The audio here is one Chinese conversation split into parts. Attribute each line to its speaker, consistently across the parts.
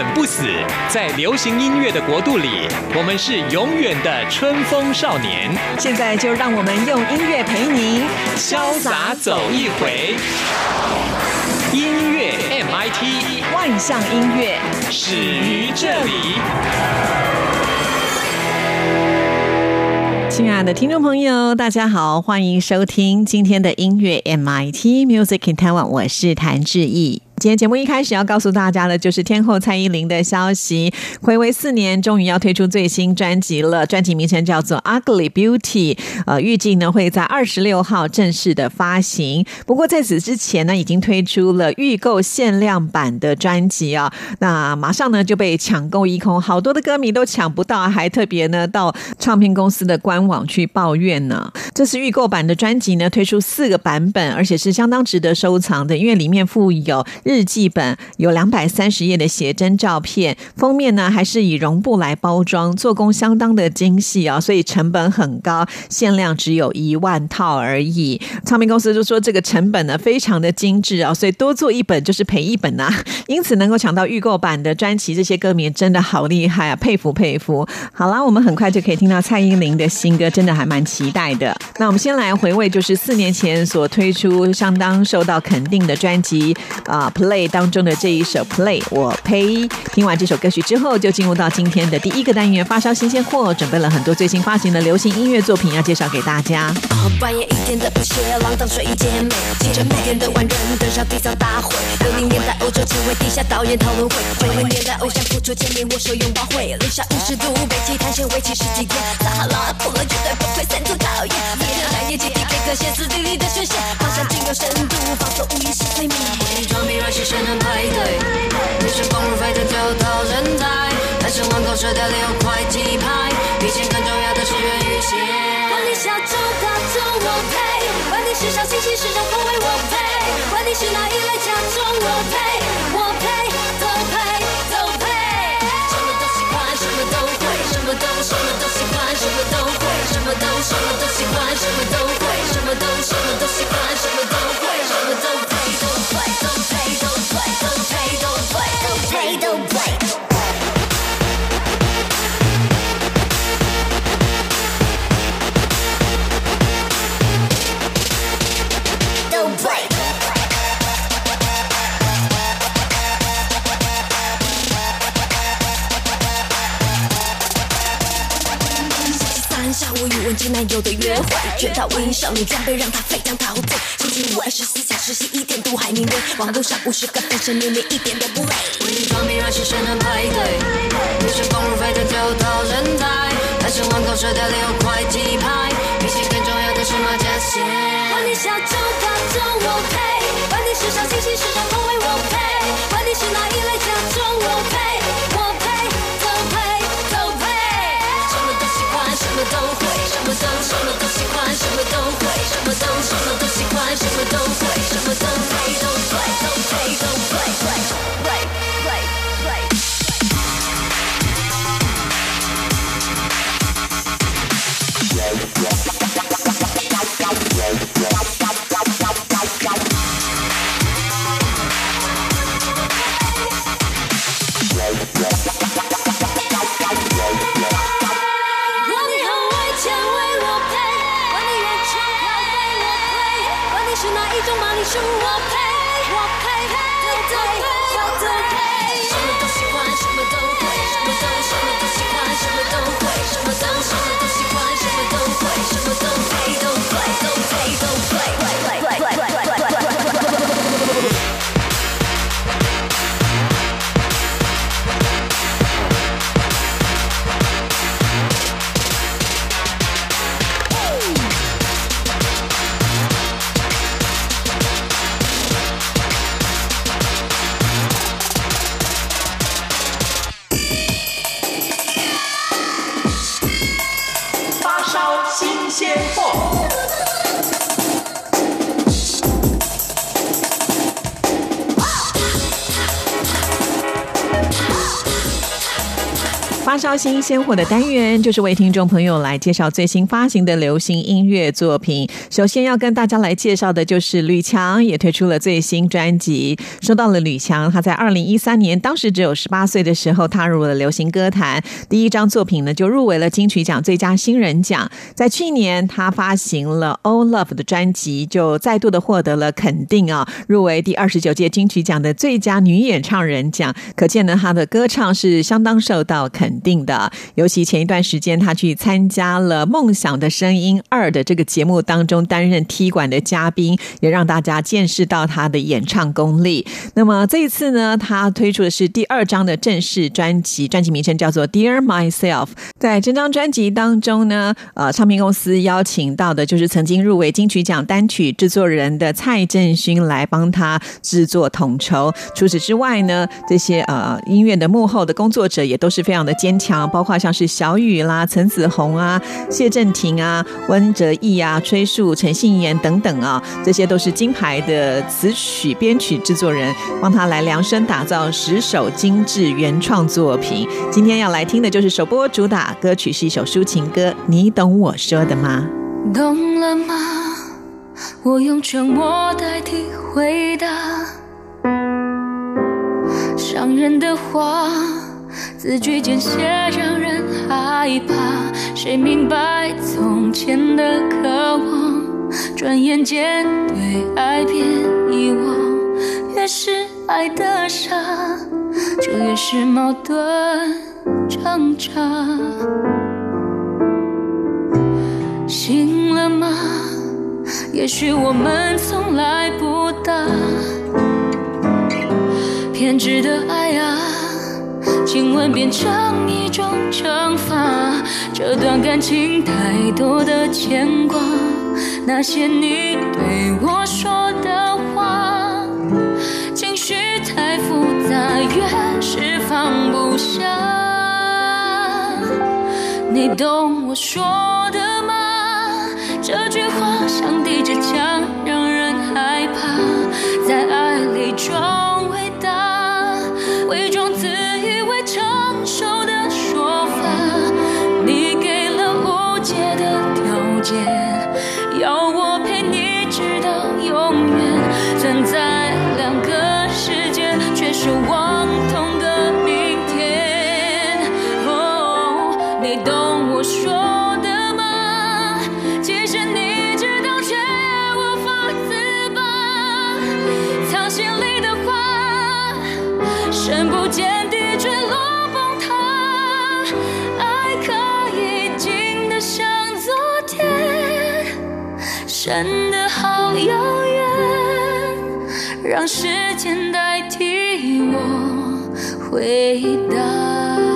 Speaker 1: 滚不死，在流行音乐的国度里，我们是永远的春风少年。
Speaker 2: 现在就让我们用音乐陪您
Speaker 1: 潇洒走一回。音乐 MIT，
Speaker 2: 万象音乐
Speaker 1: 始于这里。
Speaker 2: 亲爱的听众朋友，大家好，欢迎收听今天的音乐 MIT Music in Taiwan，我是谭志毅。今天节目一开始要告诉大家的，就是天后蔡依林的消息。回违四年，终于要推出最新专辑了。专辑名称叫做《Ugly Beauty》，呃，预计呢会在二十六号正式的发行。不过在此之前呢，已经推出了预购限量版的专辑啊。那马上呢就被抢购一空，好多的歌迷都抢不到，还特别呢到唱片公司的官网去抱怨呢。这次预购版的专辑呢，推出四个版本，而且是相当值得收藏的，因为里面附有。日记本有两百三十页的写真照片，封面呢还是以绒布来包装，做工相当的精细啊，所以成本很高，限量只有一万套而已。唱片公司就说这个成本呢非常的精致啊，所以多做一本就是赔一本呐。因此能够抢到预购版的专辑，这些歌迷真的好厉害啊，佩服佩服。好啦，我们很快就可以听到蔡依林的新歌，真的还蛮期待的。那我们先来回味，就是四年前所推出相当受到肯定的专辑啊。Play 当中的这一首 Play，我呸！听完这首歌曲之后，就进入到今天的第一个单元——发烧新鲜货，准备了很多最新发行的流行音乐作品要介绍给大家。半夜一点的不屑，浪荡睡衣姐妹，记着每天的万人登上地上大会。六零年代欧洲成为地下导演讨论会，九零年代偶像复出签名握手拥抱会，零下五十度北极探险为期十几天，撒哈拉破了绝对不会散出讨厌。每天两夜集体给个歇斯底里的宣泄，放下仅有深度，放松无意识催眠。伪装迷是谁能排队？女生光如沸腾就讨人才，男生玩口舌条六块鸡排，比钱更重要的是人与心。管你小众大众我配，管你时尚新奇时尚风味我配，管你是哪一类假装我配，我配都配都配。什么都喜欢，什么都会，什么都什么都喜欢，什么都会，什么都什么都喜欢，什么都男友的约会，全套无印少女装备让他非常陶醉。星期五二十四小时洗一点都还明媚，网络上五十个单身年龄一点都不累。伪装迷乱是谁能排队？女生光如沸腾就讨人才，男生玩口舌条六块鸡排，比起更重要的是马甲线。管你小众大众我配，管你时尚新奇时尚风味我配，管你是哪一类假众我配，我配么都会。什么都什么都喜欢，什么都会，什么都什么都喜欢，什么都会，什么都会都会，都会都对，对对对。发烧新鲜货的单元，就是为听众朋友来介绍最新发行的流行音乐作品。首先要跟大家来介绍的就是吕强，也推出了最新专辑。说到了吕强，他在二零一三年，当时只有十八岁的时候，踏入了流行歌坛，第一张作品呢就入围了金曲奖最佳新人奖。在去年，他发行了《All Love》的专辑，就再度的获得了肯定啊，入围第二十九届金曲奖的最佳女演唱人奖。可见呢，他的歌唱是相当受到肯。定的，尤其前一段时间，他去参加了《梦想的声音二》的这个节目当中，担任踢馆的嘉宾，也让大家见识到他的演唱功力。那么这一次呢，他推出的是第二张的正式专辑，专辑名称叫做《Dear Myself》。在这张专辑当中呢，呃，唱片公司邀请到的就是曾经入围金曲奖单曲制作人的蔡振勋来帮他制作统筹。除此之外呢，这些呃音乐的幕后的工作者也都是非常的坚。强包括像是小雨啦、陈子红啊、谢振廷啊、温哲毅啊、崔树、陈信言等等啊，这些都是金牌的词曲编曲制作人，帮他来量身打造十首精致原创作品。今天要来听的就是首播主打歌曲，是一首抒情歌，你懂我说的吗？
Speaker 3: 懂了吗？我用沉默代替回答，伤人的话。字句间写让人害怕，谁明白从前的渴望，转眼间对爱变遗忘。越是爱的傻，就越是矛盾挣扎。醒了吗？也许我们从来不大，偏执的爱。亲吻变成一种惩罚，这段感情太多的牵挂，那些你对我说的话，情绪太复杂，越是放不下。你懂我说的吗？这句话像抵着枪，让人害怕，在爱里装。真让时间代替我回答。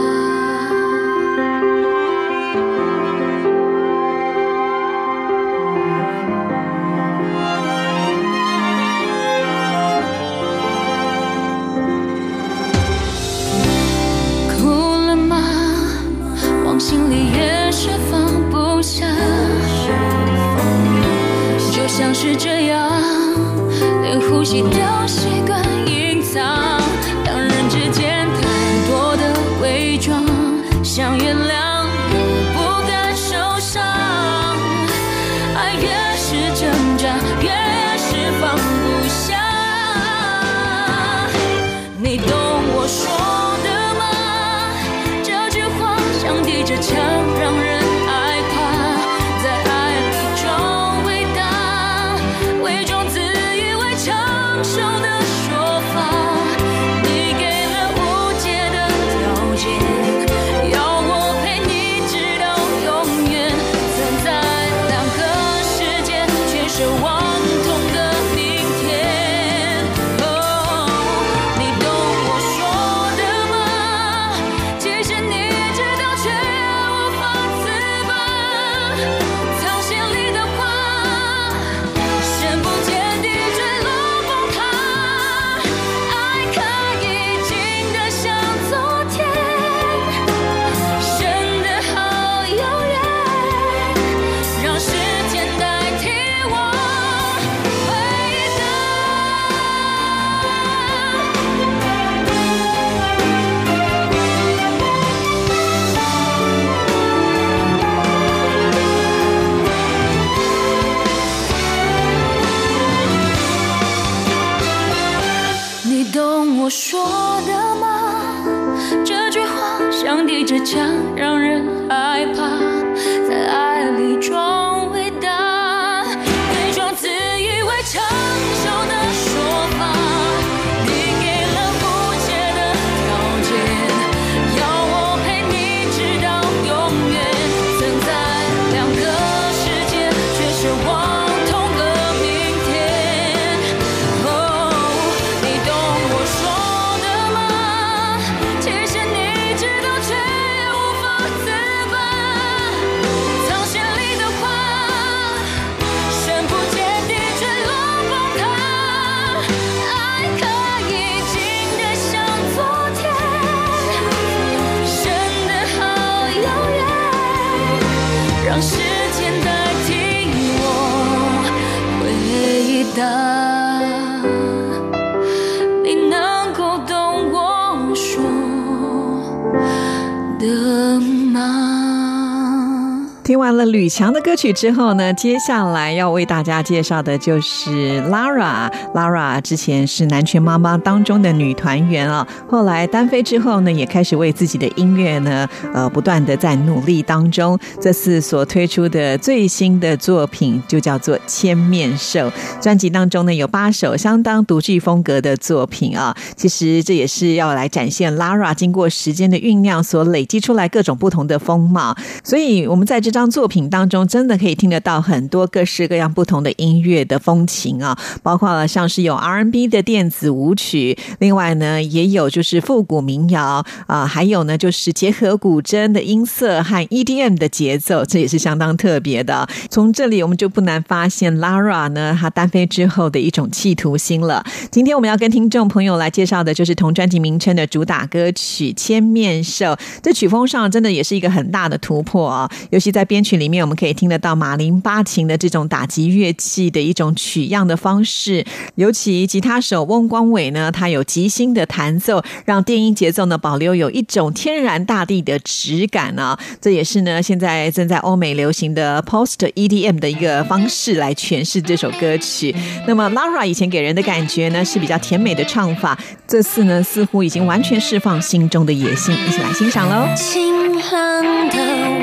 Speaker 2: 吕强的歌曲之后呢，接下来要为大家介绍的就是 Lara。Lara 之前是南拳妈妈当中的女团员啊，后来单飞之后呢，也开始为自己的音乐呢，呃，不断的在努力当中。这次所推出的最新的作品就叫做《千面兽》，专辑当中呢有八首相当独具风格的作品啊。其实这也是要来展现 Lara 经过时间的酝酿所累积出来各种不同的风貌。所以我们在这张作品品当中，真的可以听得到很多各式各样不同的音乐的风情啊，包括了像是有 R N B 的电子舞曲，另外呢也有就是复古民谣啊，还有呢就是结合古筝的音色和 EDM 的节奏，这也是相当特别的。从这里我们就不难发现 Lara 呢，她单飞之后的一种企图心了。今天我们要跟听众朋友来介绍的就是同专辑名称的主打歌曲《千面兽》，这曲风上真的也是一个很大的突破啊，尤其在。编曲里里面，我们可以听得到马林巴琴的这种打击乐器的一种取样的方式，尤其吉他手翁光伟呢，他有即兴的弹奏，让电音节奏呢保留有一种天然大地的质感呢。这也是呢现在正在欧美流行的 Post EDM 的一个方式来诠释这首歌曲。那么 Lara 以前给人的感觉呢是比较甜美的唱法，这次呢似乎已经完全释放心中的野性，一起来欣赏喽。
Speaker 3: 晴朗的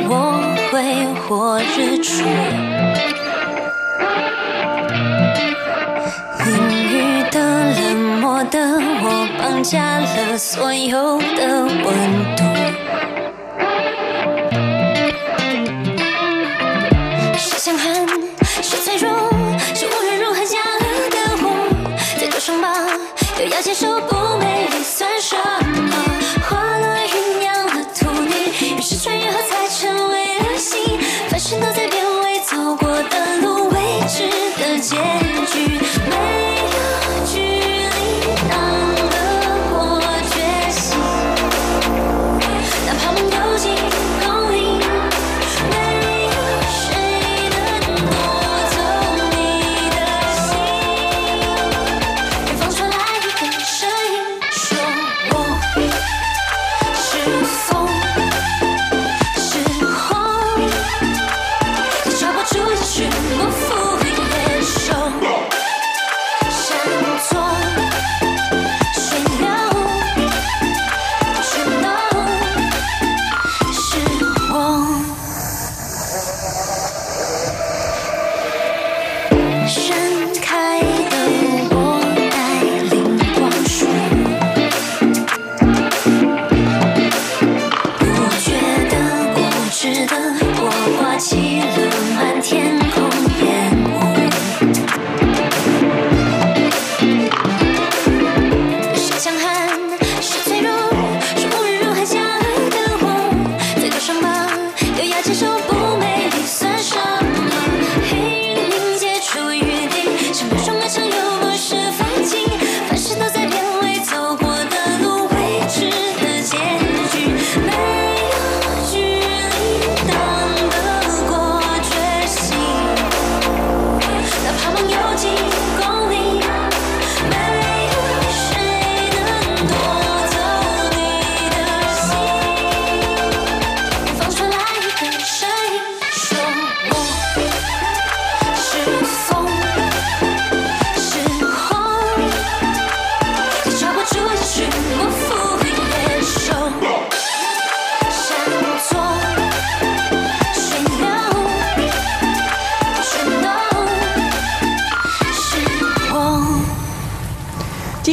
Speaker 3: 我会或日出，阴雨的冷漠的我绑架了所有的温度。是强悍，是脆弱，是无论如何下的我，再多伤疤都要接受不美丽为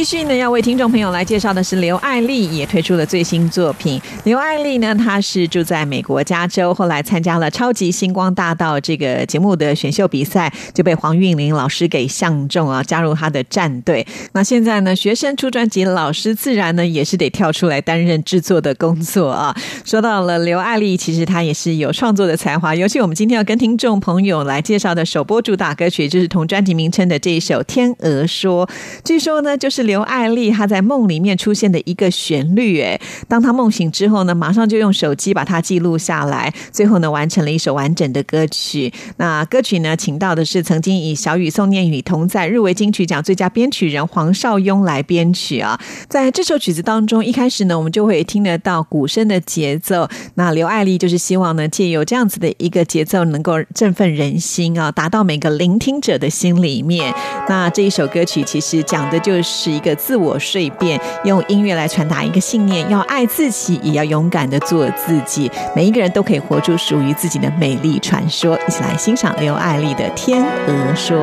Speaker 2: 续呢，要为听众朋友来介绍的是刘爱丽也推出了最新作品。刘爱丽呢，她是住在美国加州，后来参加了《超级星光大道》这个节目的选秀比赛，就被黄韵玲老师给相中啊，加入他的战队。那现在呢，学生出专辑，老师自然呢也是得跳出来担任制作的工作啊。说到了刘爱丽，其实她也是有创作的才华，尤其我们今天要跟听众朋友来介绍的首播主打歌曲，就是同专辑名称的这一首《天鹅说》。据说呢，就是刘刘爱丽她在梦里面出现的一个旋律。哎，当她梦醒之后呢，马上就用手机把它记录下来，最后呢，完成了一首完整的歌曲。那歌曲呢，请到的是曾经以小雨、宋念宇同在入围金曲奖最佳编曲人黄少雍来编曲啊。在这首曲子当中，一开始呢，我们就会听得到鼓声的节奏。那刘爱丽就是希望呢，借由这样子的一个节奏，能够振奋人心啊，达到每个聆听者的心里面。那这一首歌曲其实讲的就是一个自我蜕变，用音乐来传达一个信念：要爱自己，也要勇敢的做自己。每一个人都可以活出属于自己的美丽传说。一起来欣赏刘爱丽的《天鹅说》。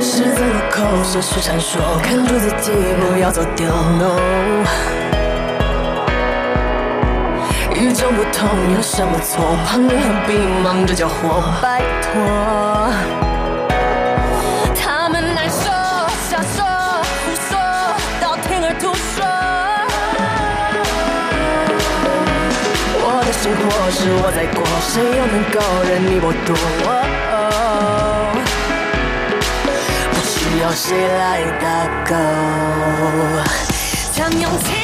Speaker 3: 十字路口，现实闪烁，看住自己，不要走丢。与众不同有什么错？旁人何必忙着交火？拜托，是我在过，谁又能够任你剥夺？不需要谁来打勾，将勇气。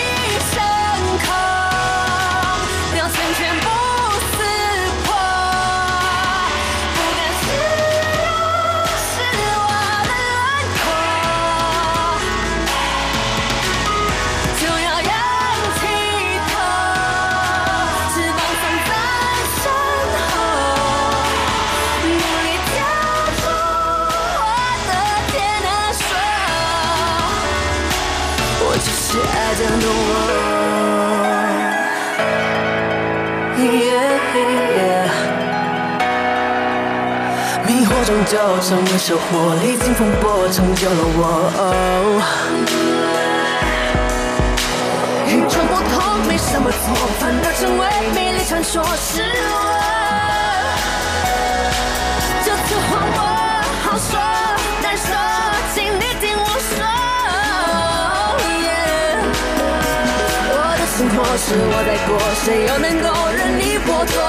Speaker 3: 就成为收获，历经风波成就了我。与众不同没什么错，反而成为美丽传说。是我，这次换我好说难说，请你听我说。Yeah 我的生活是我在过，谁又能够任你剥夺？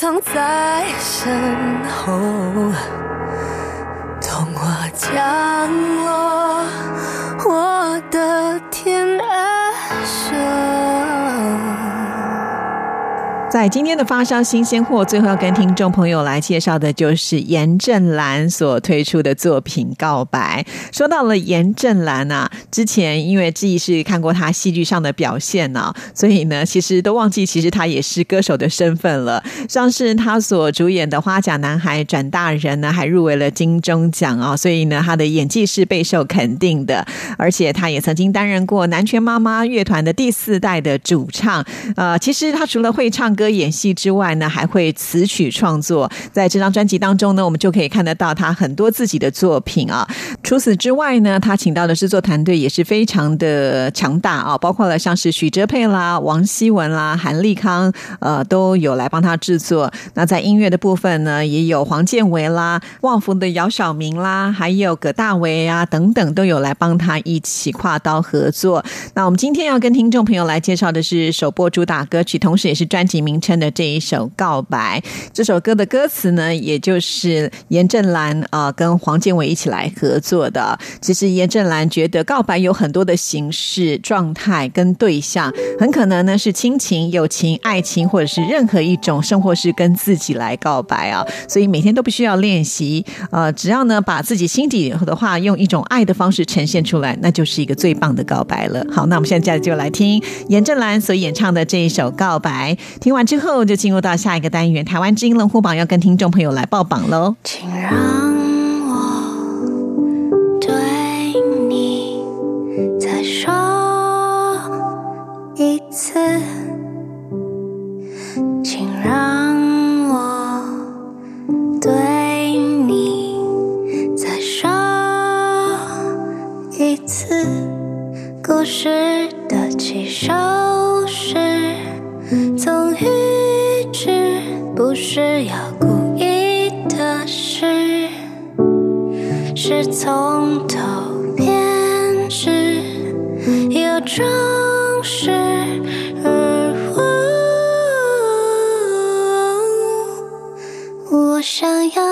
Speaker 3: 藏在身后，童话降落，
Speaker 2: 在今天的发烧新鲜货，最后要跟听众朋友来介绍的就是严正兰所推出的作品《告白》。说到了严正兰啊，之前因为记忆是看过他戏剧上的表现呢，所以呢，其实都忘记其实他也是歌手的身份了。像是他所主演的《花甲男孩转大人》呢，还入围了金钟奖啊，所以呢，他的演技是备受肯定的。而且他也曾经担任过南拳妈妈乐团的第四代的主唱。呃，其实他除了会唱。歌演戏之外呢，还会词曲创作。在这张专辑当中呢，我们就可以看得到他很多自己的作品啊。除此之外呢，他请到的制作团队也是非常的强大啊，包括了像是许哲佩啦、王希文啦、韩立康，呃，都有来帮他制作。那在音乐的部分呢，也有黄建伟啦、旺福的姚晓明啦，还有葛大为啊等等，都有来帮他一起跨刀合作。那我们今天要跟听众朋友来介绍的是首播主打歌曲，同时也是专辑名名称的这一首《告白》。这首歌的歌词呢，也就是严正兰啊跟黄建伟一起来合作的。其实严正兰觉得告白有很多的形式、状态跟对象，很可能呢是亲情、友情、爱情，或者是任何一种生活是跟自己来告白啊。所以每天都必须要练习，呃，只要呢把自己心底的话用一种爱的方式呈现出来，那就是一个最棒的告白了。好，那我们现在就来听严正兰所演唱的这一首《告白》。听完之后，就进入到下一个单元——台湾之音龙虎榜，要跟听众朋友来报榜喽。
Speaker 3: 请让我对你再说一次，请让我对你再说一次，故事的起手式从，不是要故意的事，是从头编织，有装饰，我想要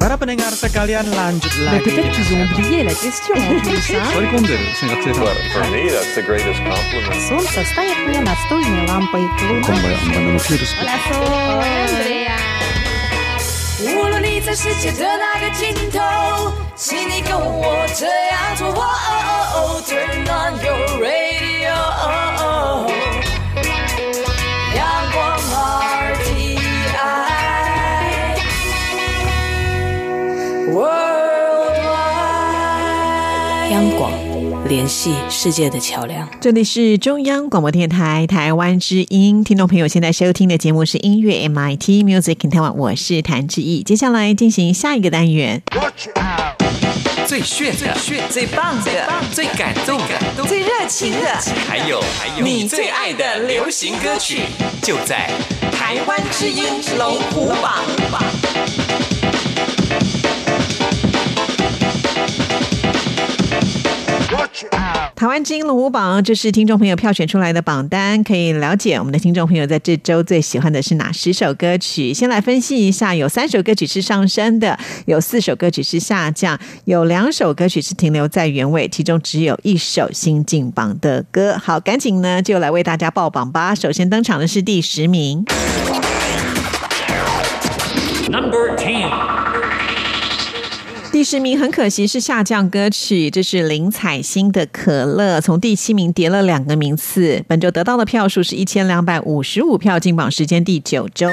Speaker 4: Para pendengar sekalian lanjut lagi.
Speaker 5: Mais peut-être qu'ils ont oublié la question en plus, hein?
Speaker 4: Sorry, comme de
Speaker 6: l'eau, c'est un petit peu. For me, that's the greatest compliment.
Speaker 5: Son, ça se fait rien
Speaker 4: à
Speaker 7: ce temps, une lampe et tout. Comme moi, on va nous faire de ce que... Hola, son, Andrea. Oh, oh, oh, oh, turn on your radio, oh, oh.
Speaker 8: 央广，联系世界的桥梁。
Speaker 2: 这里是中央广播电台台湾之音，听众朋友现在收听的节目是音乐 MIT Music in Taiwan，我是谭志毅。接下来进行下一个单元，
Speaker 1: 最炫的、最棒的、最感动的、
Speaker 2: 最热情的
Speaker 1: 还有还有你最爱的流行歌曲，就在台湾之音龙虎榜。
Speaker 2: 台湾之音龙虎榜，这是听众朋友票选出来的榜单，可以了解我们的听众朋友在这周最喜欢的是哪十首歌曲。先来分析一下，有三首歌曲是上升的，有四首歌曲是下降，有两首歌曲是停留在原位，其中只有一首新进榜的歌。好，赶紧呢就来为大家报榜吧。首先登场的是第十名。
Speaker 1: Number Ten，
Speaker 2: 第十名很可惜是下降歌曲，这是林采欣的《可乐》，从第七名跌了两个名次。本周得到的票数是一千两百五十五票，进榜时间第九周。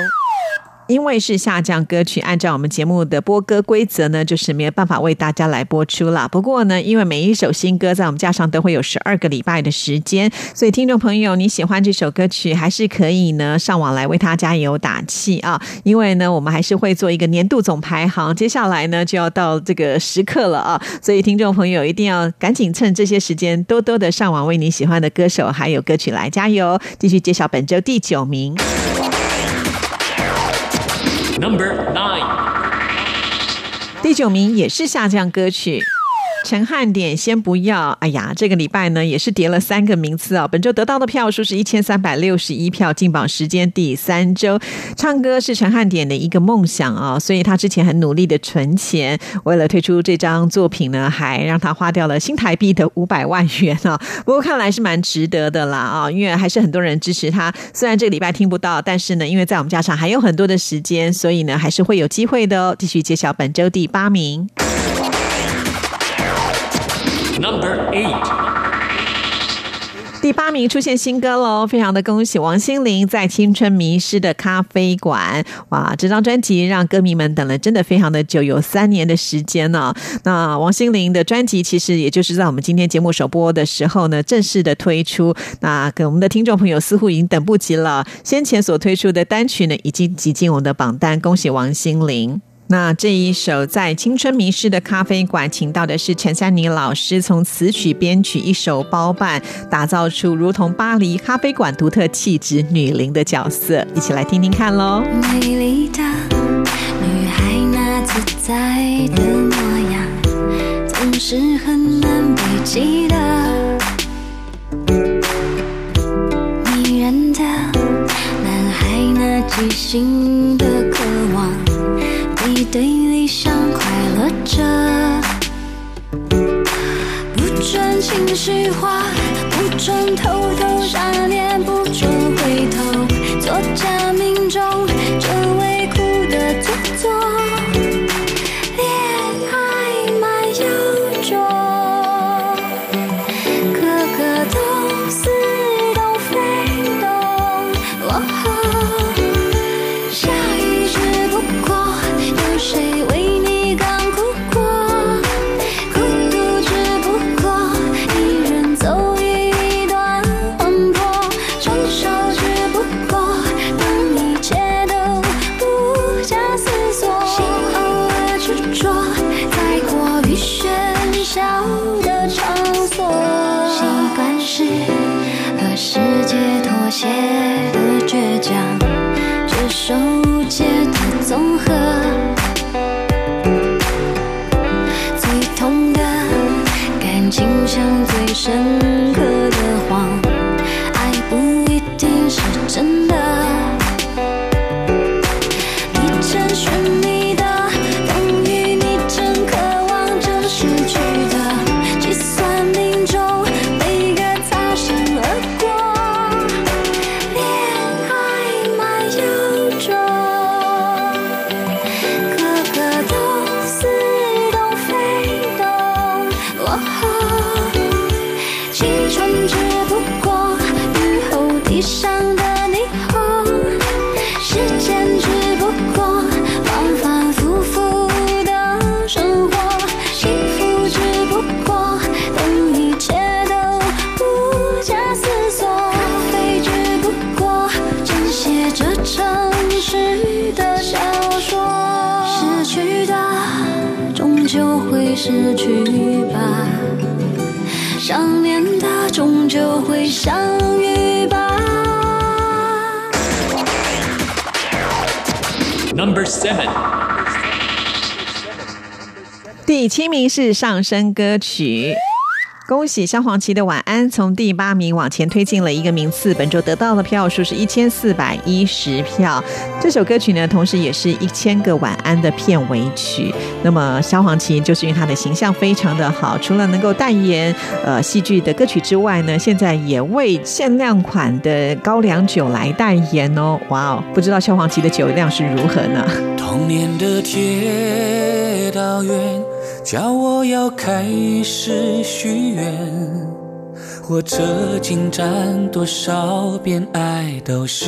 Speaker 2: 因为是下降歌曲，按照我们节目的播歌规则呢，就是没有办法为大家来播出了。不过呢，因为每一首新歌在我们架上都会有十二个礼拜的时间，所以听众朋友，你喜欢这首歌曲，还是可以呢上网来为它加油打气啊！因为呢，我们还是会做一个年度总排行，接下来呢就要到这个时刻了啊！所以听众朋友一定要赶紧趁这些时间，多多的上网为你喜欢的歌手还有歌曲来加油。继续揭晓本周第九名。
Speaker 1: Number Nine，
Speaker 2: 第九名也是下降歌曲。陈汉典先不要，哎呀，这个礼拜呢也是跌了三个名次啊、本周得到的票数是一千三百六十一票，进榜时间第三周。唱歌是陈汉典的一个梦想啊、所以他之前很努力的存钱，为了推出这张作品呢，还让他花掉了新台币的五百万元啊。不过看来是蛮值得的啦啊，因为还是很多人支持他。虽然这个礼拜听不到，但是呢，因为在我们家上还有很多的时间，所以呢还是会有机会的哦。继续揭晓本周第八名。
Speaker 1: Number Eight，
Speaker 2: 第八名出现新歌喽，非常的恭喜王心凌在《青春迷失的咖啡馆》哇！这张专辑让歌迷们等了真的非常的久，有三年的时间呢、那王心凌的专辑其实也就是在我们今天节目首播的时候呢，正式的推出。那给我们的听众朋友似乎已经等不及了，先前所推出的单曲呢，已经挤进我们的榜单，恭喜王心凌。那这一首在青春迷失的咖啡馆，请到的是陈珊妮老师，从词曲编曲一手包办，打造出如同巴黎咖啡馆独特气质女伶的角色，一起来听听看喽。
Speaker 3: 美丽的女孩那自在的模样，总是很难被记得。迷人的男孩那即兴的，对理想快乐着。不准情绪化，不准偷偷想念，不准回头，做假
Speaker 1: Number seven.
Speaker 2: 第七名是上升歌曲。恭喜萧煌奇的晚安，从第八名往前推进了一个名次，本周得到的票数是一千四百一十票。这首歌曲呢，同时也是一千个晚安的片尾曲。那么萧煌奇就是因为他的形象非常的好，除了能够代言呃戏剧的歌曲之外呢，现在也为限量款的高粱酒来代言哦。哇哦，不知道萧煌奇的酒量是如何呢？
Speaker 9: 童年的铁道员叫我要开始许愿，火车进站多少遍，爱都是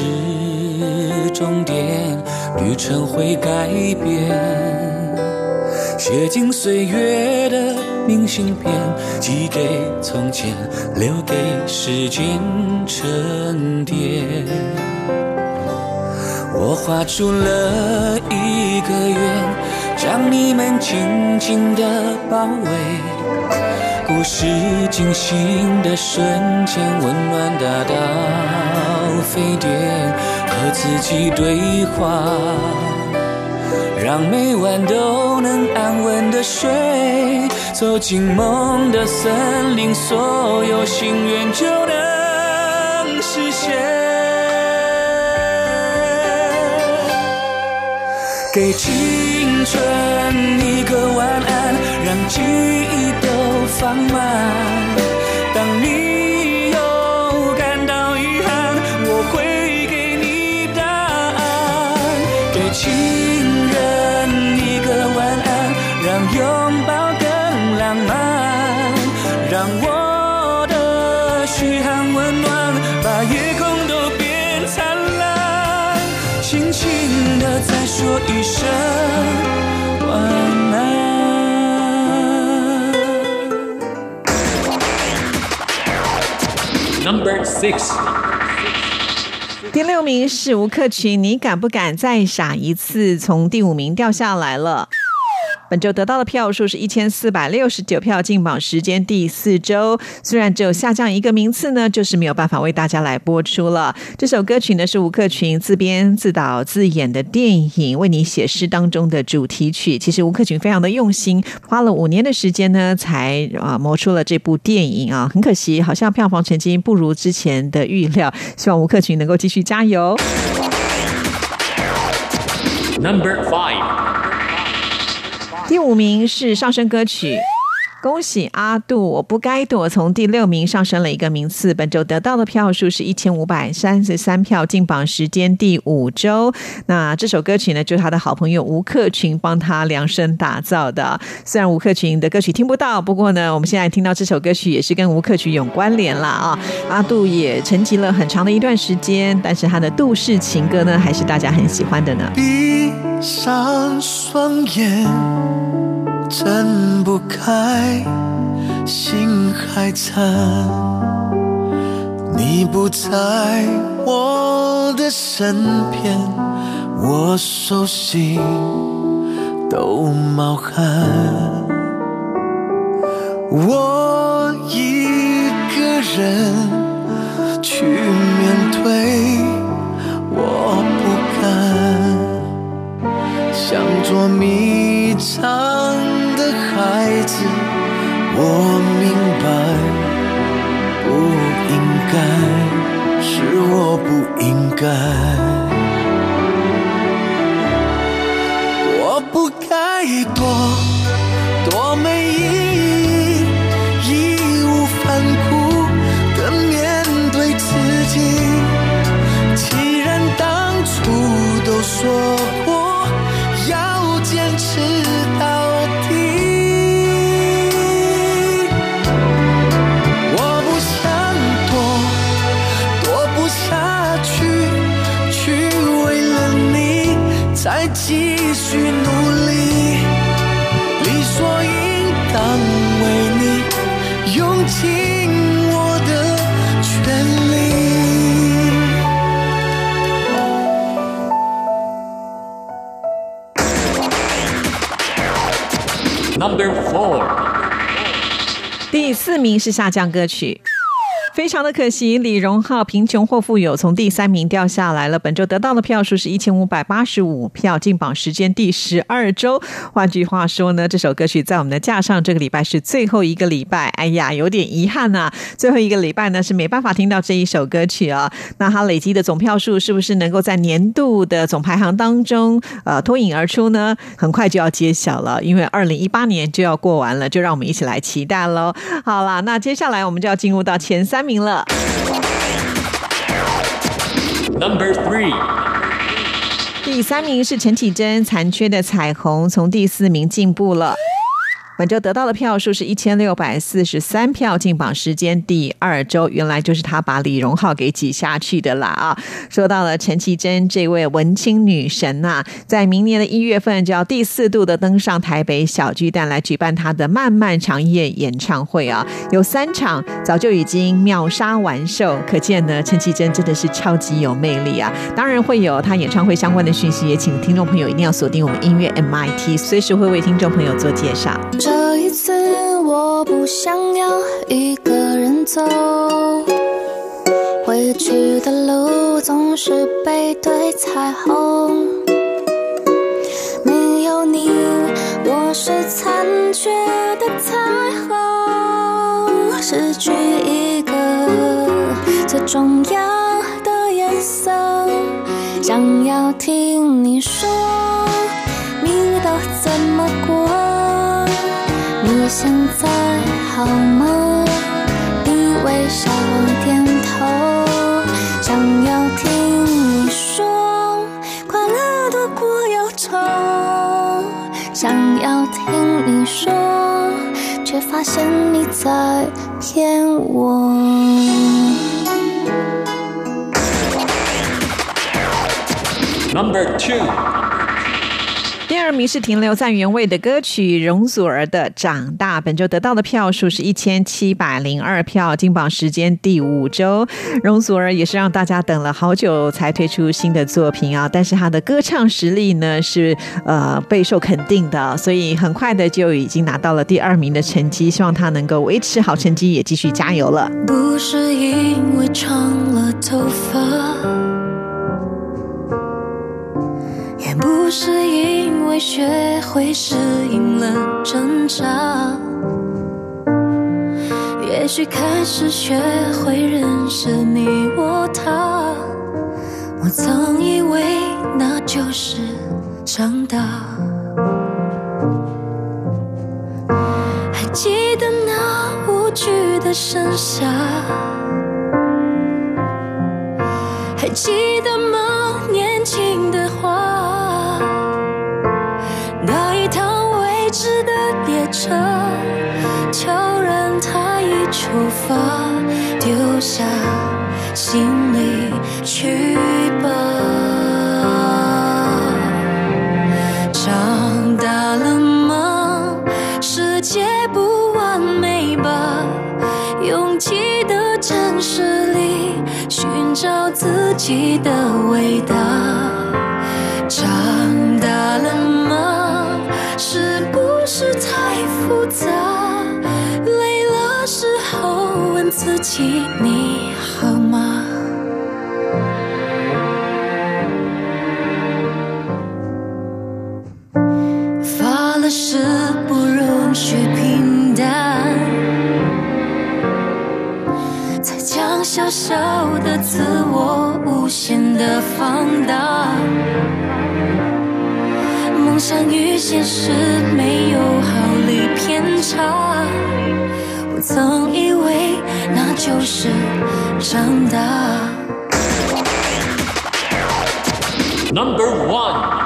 Speaker 9: 终点，旅程会改变。写进岁月的明信片，寄给从前，留给时间沉淀。我画出了一个圆，让你们紧紧的包围。故事进行的瞬间，温暖大到沸点，和自己对话，让每晚都能安稳的睡。走进梦的森林，所有心愿就能实现。给青一个晚安，让记忆都放慢。一生晚安。
Speaker 1: Number six.
Speaker 2: 第六名是吴克群，你敢不敢再傻一次？从第五名掉下来了。本周得到的票数是一千四百六十九票，进榜时间第四周，虽然只有下降一个名次呢，就是没有办法为大家来播出了。这首歌曲呢是吴克群自编自导自演的电影《为你写诗》当中的主题曲。其实吴克群非常的用心，花了五年的时间呢，才啊磨出了这部电影啊。很可惜，好像票房成绩不如之前的预料。希望吴克群能够继续加油。
Speaker 1: Number five.
Speaker 2: 第五名是上升歌曲。恭喜阿杜，我不该躲，从第六名上升了一个名次。本周得到的票数是一千五百三十三票，进榜时间第五周。那这首歌曲呢，就是他的好朋友吴克群帮他量身打造的。虽然吴克群的歌曲听不到，不过呢，我们现在听到这首歌曲也是跟吴克群有关联了啊。阿杜也沉寂了很长的一段时间，但是他的杜氏情歌呢，还是大家很喜欢的呢。
Speaker 9: 闭上双眼，睁不开，心还残。你不在我的身边，我手心都冒汗。我一个人去面对，我不敢。像捉迷藏孩子，我明白，不应该，是我不应该。我不该躲，多没意继续努力，理所应当为你用尽我的全力。
Speaker 1: Number four，
Speaker 2: 第四名是下降歌曲。非常的可惜，李荣浩《贫穷或富有》从第三名掉下来了。本周得到的票数是一千五百八十五票，进榜时间第十二周。换句话说呢，这首歌曲在我们的架上这个礼拜是最后一个礼拜。哎呀，有点遗憾呐、最后一个礼拜呢是没办法听到这一首歌曲啊。那它累积的总票数是不是能够在年度的总排行当中呃脱颖而出呢？很快就要揭晓了，因为二零一八年就要过完了，就让我们一起来期待喽。好啦，那接下来我们就要进入到前三名了。
Speaker 1: Number three，
Speaker 2: 第三名是陈绮贞《残缺的彩虹》，从第四名进步了。本周得到的票数是一千六百四十三票，进榜时间第二周，原来就是他把李荣浩给挤下去的啦啊！说到了陈绮贞这位文青女神呐、在明年的一月份就要第四度的登上台北小巨蛋来举办她的漫漫长夜演唱会啊，有三场早就已经秒杀完售，可见呢陈绮贞真的是超级有魅力啊！当然会有她演唱会相关的讯息，也请听众朋友一定要锁定我们音乐 MIT，随时会为听众朋友做介绍。
Speaker 3: 这一次我不想要一个人走，回去的路总是背对彩虹。没有你，我是残缺的彩虹，失去一个最重要的颜色。想要听你说，现在好吗？你微笑点头，想要听你说快乐多过忧愁，想要听你说，却发现你在骗我。
Speaker 1: Number two，
Speaker 2: 二名是停留在原位的歌曲容祖儿的《长大》，本周得到的票数是一千七百零二票，金榜时间第五周。容祖儿也是让大家等了好久才推出新的作品啊，但是她的歌唱实力呢是呃备受肯定的，所以很快的就已经拿到了第二名的成绩，希望她能够维持好成绩，也继续加油了。
Speaker 3: 不是因为长了头发，也不是因为学会适应了挣扎，也许开始学会认识你我他。我曾以为那就是长大，还记得那无惧的盛夏。还记得吗？无法，丢下行李去吧。长大了吗？世界不完美吧？拥挤的城市里，寻找自己的伟大。问自己你好吗？发了誓不容许平淡。才将小小的自我无限的放大。梦想与现实没有毫厘偏差，我曾以为就是长大。
Speaker 1: Number one，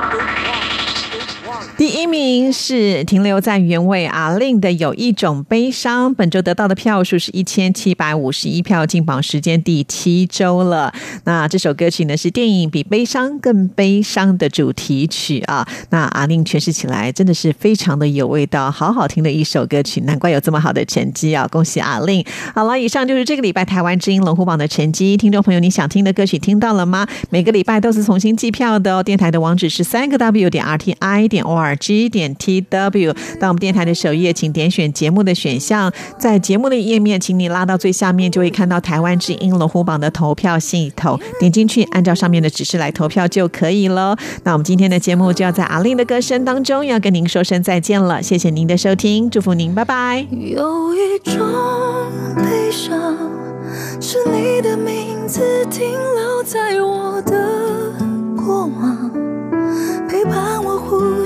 Speaker 2: 第一名是停留在原位阿令的有一种悲伤，本周得到的票数是一千七百五十一票，进榜时间第七周了。那这首歌曲呢是电影《比悲伤更悲伤》的主题曲啊。那阿令诠释起来真的是非常的有味道，好好听的一首歌曲，难怪有这么好的成绩啊！恭喜阿令。好了，以上就是这个礼拜台湾之音龙虎榜的成绩。听众朋友，你想听的歌曲听到了吗？每个礼拜都是重新计票的哦。电台的网址是三个 W 点 R T I 点 O R G 点 T W。到我们电台的首页，请点选节目的选项，在节目的页面，请你拉到最下面，就会看到台湾之音龙虎榜的投票系统，点进去，按照上面的指示来投票就可以了。那我们今天的节目就要在阿令的歌声当中，要跟您说声再见了。谢谢您的收听，祝福您，拜拜。
Speaker 3: 有一种悲伤，是你的名字停留在我的过往，陪伴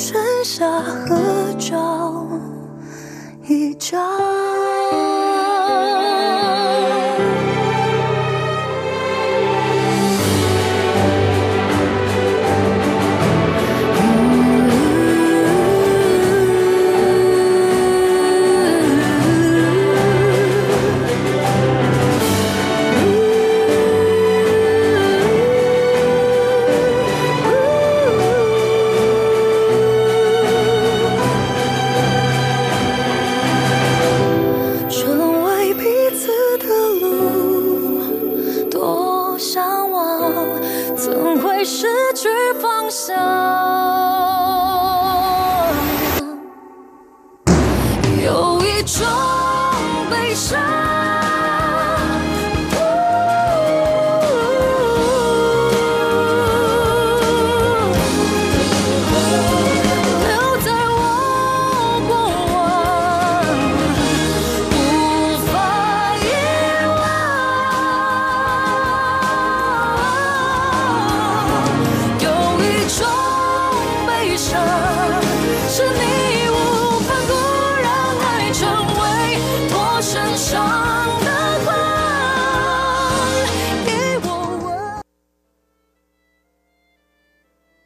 Speaker 3: 剩下合照一张。